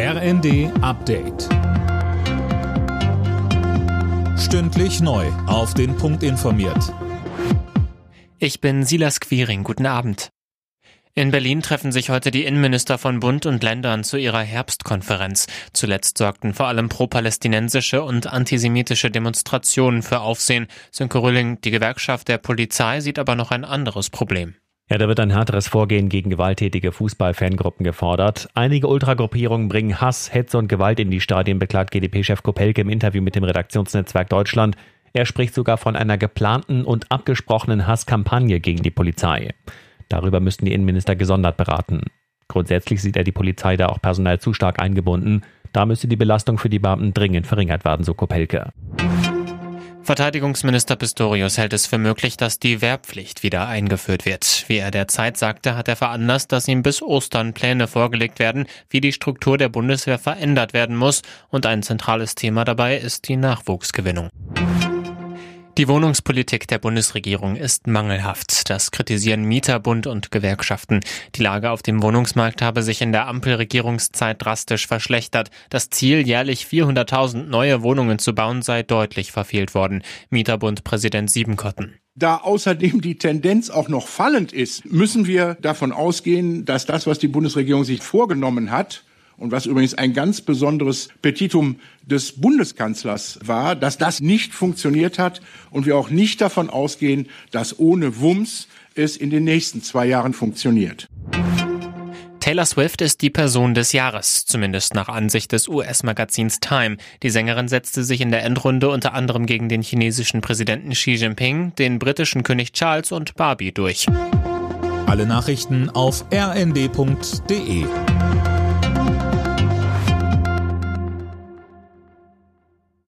RND Update. Stündlich neu. Auf den Punkt informiert. Ich bin Silas Quiring. Guten Abend. In Berlin treffen sich heute die Innenminister von Bund und Ländern zu ihrer Herbstkonferenz. Zuletzt sorgten vor allem pro-palästinensische und antisemitische Demonstrationen für Aufsehen. Sönke Rülling, die Gewerkschaft der Polizei, sieht aber noch ein anderes Problem. Ja, da wird ein härteres Vorgehen gegen gewalttätige Fußballfangruppen gefordert. Einige Ultragruppierungen bringen Hass, Hetze und Gewalt in die Stadien, beklagt GdP-Chef Kopelke im Interview mit dem Redaktionsnetzwerk Deutschland. Er spricht sogar von einer geplanten und abgesprochenen Hasskampagne gegen die Polizei. Darüber müssten die Innenminister gesondert beraten. Grundsätzlich sieht er die Polizei da auch personell zu stark eingebunden. Da müsse die Belastung für die Beamten dringend verringert werden, so Kopelke. Verteidigungsminister Pistorius hält es für möglich, dass die Wehrpflicht wieder eingeführt wird. Wie er der Zeit sagte, hat er veranlasst, dass ihm bis Ostern Pläne vorgelegt werden, wie die Struktur der Bundeswehr verändert werden muss. Und ein zentrales Thema dabei ist die Nachwuchsgewinnung. Die Wohnungspolitik der Bundesregierung ist mangelhaft. Das kritisieren Mieterbund und Gewerkschaften. Die Lage auf dem Wohnungsmarkt habe sich in der Ampelregierungszeit drastisch verschlechtert. Das Ziel, jährlich 400.000 neue Wohnungen zu bauen, sei deutlich verfehlt worden. Mieterbund-Präsident Siebenkotten. Da außerdem die Tendenz auch noch fallend ist, müssen wir davon ausgehen, dass das, was die Bundesregierung sich vorgenommen hat, und was übrigens ein ganz besonderes Petitum des Bundeskanzlers war, dass das nicht funktioniert hat und wir auch nicht davon ausgehen, dass ohne Wumms es in den nächsten zwei Jahren funktioniert. Taylor Swift ist die Person des Jahres, zumindest nach Ansicht des US-Magazins Time. Die Sängerin setzte sich in der Endrunde unter anderem gegen den chinesischen Präsidenten Xi Jinping, den britischen König Charles und Barbie durch. Alle Nachrichten auf rnd.de